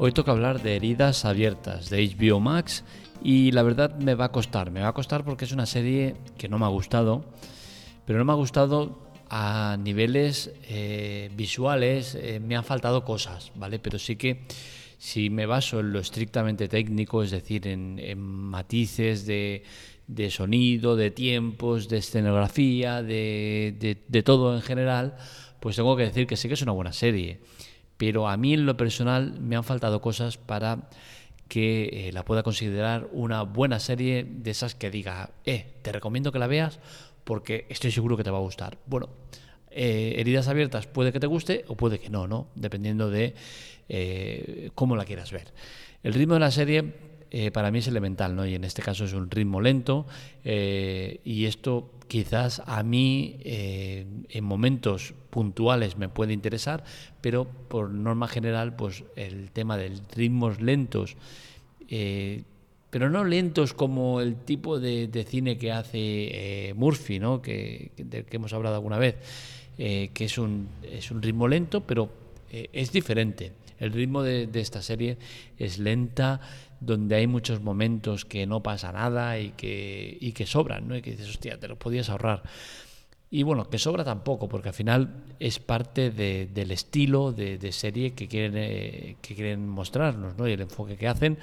Hoy toca hablar de heridas abiertas de HBO Max y la verdad me va a costar, me va a costar porque es una serie que no me ha gustado, pero no me ha gustado a niveles eh, visuales, eh, me han faltado cosas, ¿vale? Pero sí que si me baso en lo estrictamente técnico, es decir, en, matices de, sonido, de tiempos, de escenografía, de, de todo en general, pues tengo que decir que sí que es una buena serie pero a mí en lo personal me han faltado cosas para que eh, la pueda considerar una buena serie de esas que diga, eh, te recomiendo que la veas porque estoy seguro que te va a gustar. Bueno, eh, heridas abiertas puede que te guste o puede que no, ¿no? Dependiendo de eh, cómo la quieras ver. El ritmo de la serie para mí es elemental, ¿no? Y en este caso es un ritmo lento y esto quizás a mí eh, en momentos puntuales me puede interesar, pero por norma general, pues el tema de ritmos lentos, eh, pero no lentos como el tipo de, cine que hace eh, Murphy, ¿no? que, del que hemos hablado alguna vez, que es un, es un ritmo lento, pero es diferente. El ritmo de, esta serie es lenta, donde hay muchos momentos que no pasa nada y que, y que sobran, ¿no? Y que dices, hostia, te lo podías ahorrar. Y bueno, que sobra tampoco, porque al final es parte del estilo de, serie que quieren, eh, que quieren mostrarnos, ¿no? Y el enfoque que hacen.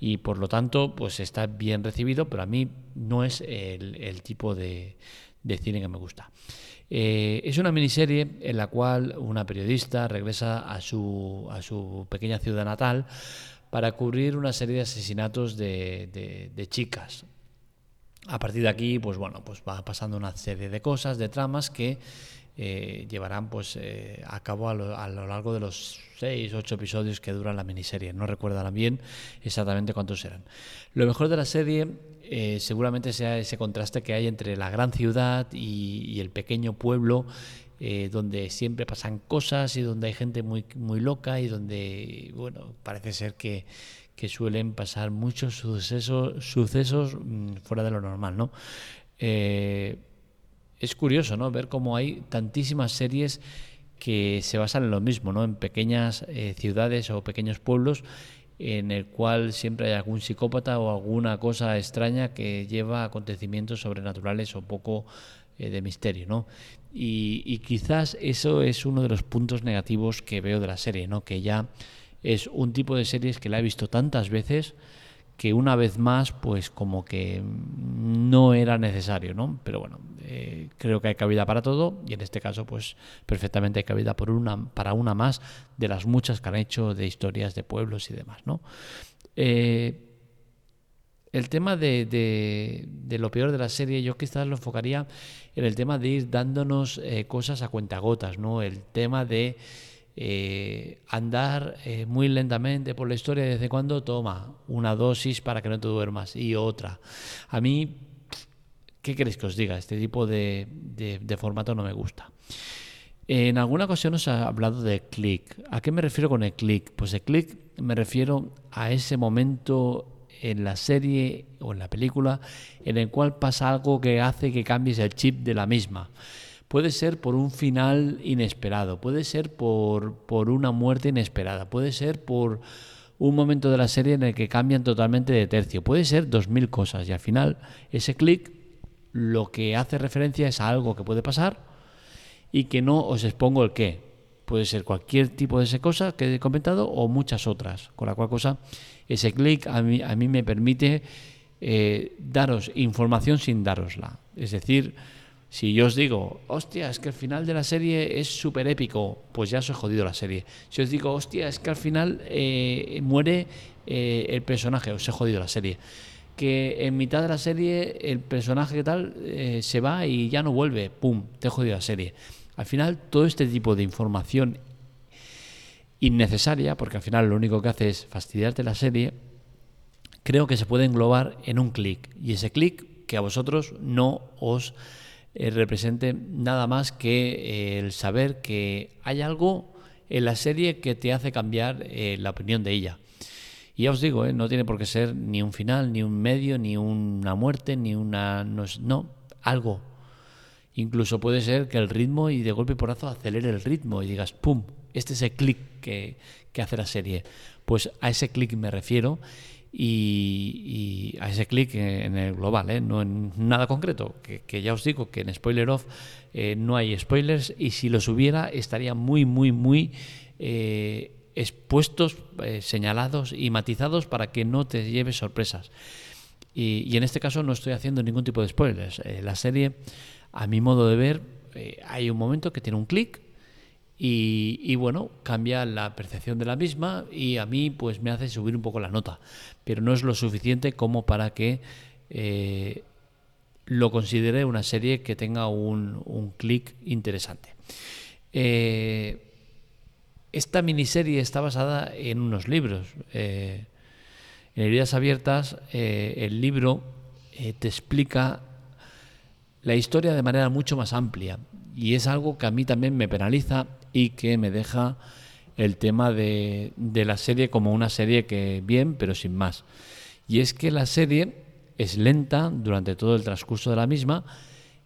Y por lo tanto, pues está bien recibido, pero a mí no es el, tipo de, de cine que me gusta. Eh, es una miniserie en la cual una periodista regresa a su, a su pequeña ciudad natal para cubrir una serie de asesinatos de, de, chicas. A partir de aquí, pues bueno, pues va pasando una serie de cosas, de tramas que eh, llevarán pues eh, a cabo a lo, a lo, largo de los seis, ocho episodios que duran la miniserie. No recuerdan bien exactamente cuántos eran. Lo mejor de la serie eh, seguramente sea ese contraste que hay entre la gran ciudad y, el pequeño pueblo, eh, donde siempre pasan cosas y donde hay gente muy, muy loca y donde, bueno, parece ser que, suelen pasar muchos sucesos, sucesos mm, fuera de lo normal, ¿no? Eh, es curioso, ¿no? Ver cómo hay tantísimas series que se basan en lo mismo, ¿no? En pequeñas ciudades o pequeños pueblos en el cual siempre hay algún psicópata o alguna cosa extraña que lleva acontecimientos sobrenaturales o poco eh, de misterio, ¿no? Y, quizás eso es uno de los puntos negativos que veo de la serie, ¿no? Que ya es un tipo de series que la he visto tantas veces que una vez más, pues como que no era necesario, ¿no? Pero bueno, eh, creo que hay cabida para todo y en este caso, pues perfectamente hay cabida por una, para una más de las muchas que han hecho de historias de pueblos y demás, ¿no? Eh, el tema de, de, lo peor de la serie, yo quizás lo enfocaría en el tema de ir dándonos eh, cosas a cuentagotas, ¿no? El tema de eh, andar eh, muy lentamente por la historia, desde cuando toma una dosis para que no te duermas y otra. A mí, ¿qué queréis que os diga? Este tipo de, formato no me gusta. En alguna ocasión os he hablado de click. ¿A qué me refiero con el click? Pues el click me refiero a ese momento en la serie o en la película en el cual pasa algo que hace que cambies el chip de la misma. Puede ser por un final inesperado, puede ser por, por una muerte inesperada, puede ser por un momento de la serie en el que cambian totalmente de tercio, puede ser dos mil cosas y al final ese clic lo que hace referencia es a algo que puede pasar y que no os expongo el qué. Puede ser cualquier tipo de esa cosa que he comentado o muchas otras, con la cual cosa ese clic a mí, a mí me permite eh, daros información sin darosla. Es decir, si yo os digo, hostia, es que el final de la serie es súper épico, pues ya os he jodido la serie. Si os digo, hostia, es que al final eh, muere eh, el personaje, os he jodido la serie. Que en mitad de la serie el personaje que tal se va y ya no vuelve, pum, te he jodido la serie. Al final todo este tipo de información innecesaria, porque al final lo único que hace es fastidiarte la serie, creo que se puede englobar en un clic. Y ese clic que a vosotros no os eh, represente nada más que eh, el saber que hay algo en la serie que te hace cambiar eh, la opinión de ella. Y ya os digo, no tiene por qué ser ni un final, ni un medio, ni una muerte, ni una... No, no algo. Incluso puede ser que el ritmo y de golpe y porazo acelere el ritmo y digas, ¡pum! Este es el clic que, que hace la serie. Pues a ese clic me refiero y, a ese clic en el global, ¿eh? no en nada concreto, que, ya os digo que en Spoiler Off eh, no hay spoilers y si los hubiera estaría muy, muy, muy eh, expuestos, señalados y matizados para que no te lleves sorpresas. Y, en este caso no estoy haciendo ningún tipo de spoilers. la serie, a mi modo de ver, hay un momento que tiene un clic y, bueno, cambia la percepción de la misma y a mí pues me hace subir un poco la nota, pero no es lo suficiente como para que eh, lo considere una serie que tenga un, clic interesante. Eh, esta miniserie está basada en unos libros. Eh, en Heridas Abiertas, el libro te explica la historia de manera mucho más amplia y es algo que a mí también me penaliza y que me deja el tema de, la serie como una serie que bien, pero sin más. Y es que la serie es lenta durante todo el transcurso de la misma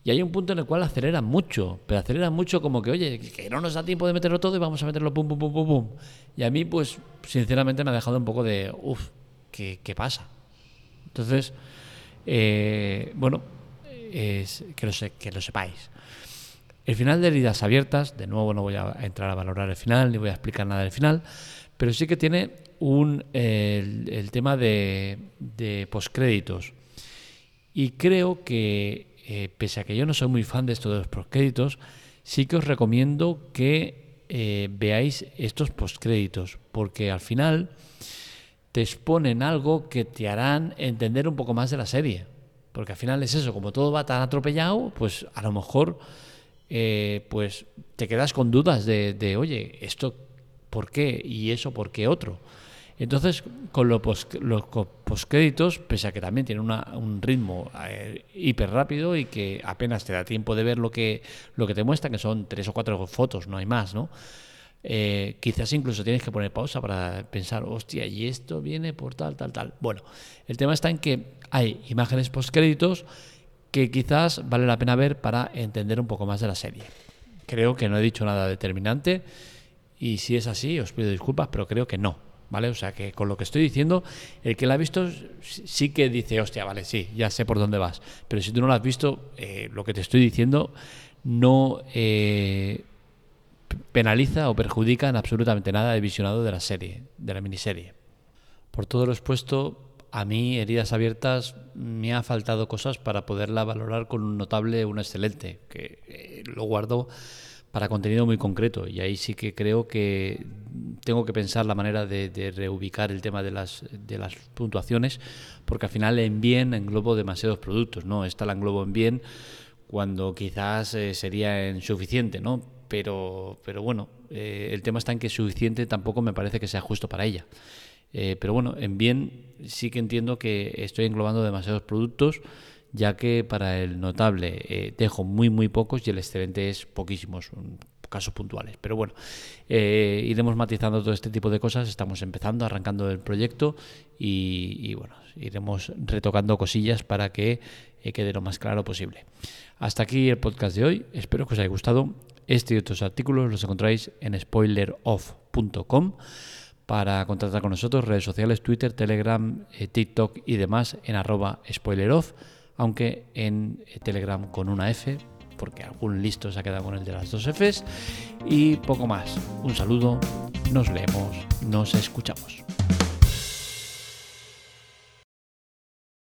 y hay un punto en el cual acelera mucho, pero acelera mucho como que, oye, que no nos da tiempo de meterlo todo y vamos a meterlo pum, pum, pum, pum, pum. Y a mí, pues, sinceramente me ha dejado un poco de, uff, ¿qué, pasa? Entonces, eh, bueno, es, que, lo que lo sepáis. El final de heridas abiertas, de nuevo no voy a entrar a valorar el final, ni voy a explicar nada del final, pero sí que tiene un, el, tema de, de postcréditos. Y creo que, eh, pese a que yo no soy muy fan de esto de los postcréditos, sí que os recomiendo que eh, veáis estos postcréditos, porque al final te exponen algo que te harán entender un poco más de la serie. Porque al final es eso, como todo va tan atropellado, pues a lo mejor eh, pues te quedas con dudas de, oye, esto por qué y eso por qué otro. Entonces, con los, postcréditos, pese a que también tiene un ritmo eh, hiper rápido y que apenas te da tiempo de ver lo que, lo que te muestra, que son tres o cuatro fotos, no hay más, ¿no? Eh, quizás incluso tienes que poner pausa para pensar, hostia, y esto viene por tal, tal, tal. Bueno, el tema está en que hay imágenes postcréditos que quizás vale la pena ver para entender un poco más de la serie. Creo que no he dicho nada determinante y si es así os pido disculpas, pero creo que no. ¿Vale? O sea que con lo que estoy diciendo, el que la ha visto sí que dice, hostia, vale, sí, ya sé por dónde vas. Pero si tú no la has visto, eh, lo que te estoy diciendo no eh, penaliza o perjudica en absolutamente nada el visionado de la serie, de la miniserie. Por todo lo expuesto, a mí, Heridas Abiertas, me ha faltado cosas para poderla valorar con un notable, un excelente, que eh, lo guardo para contenido muy concreto. Y ahí sí que creo que tengo que pensar la manera de, reubicar el tema de las, puntuaciones, porque al final en bien englobo demasiados productos, ¿no? Esta la englobo en bien cuando quizás eh, sería insuficiente, ¿no? Pero, pero bueno, eh, el tema está en que suficiente tampoco me parece que sea justo para ella. Eh, pero bueno, en bien sí que entiendo que estoy englobando demasiados productos, ya que para el notable eh, dejo muy, muy pocos y el excelente es poquísimos, casos puntuales. Pero bueno, iremos matizando todo este tipo de cosas. Estamos empezando, arrancando el proyecto y, bueno, iremos retocando cosillas para que quede lo más claro posible. Hasta aquí el podcast de hoy. Espero que os haya gustado. Este y otros artículos los encontráis en spoileroff.com para contactar con nosotros, redes sociales, Twitter, Telegram, eh, TikTok y demás en arroba spoileroff, aunque en eh, Telegram con una F, porque algún listo se ha quedado con el de las dos Fs, y poco más. Un saludo, nos leemos, nos escuchamos.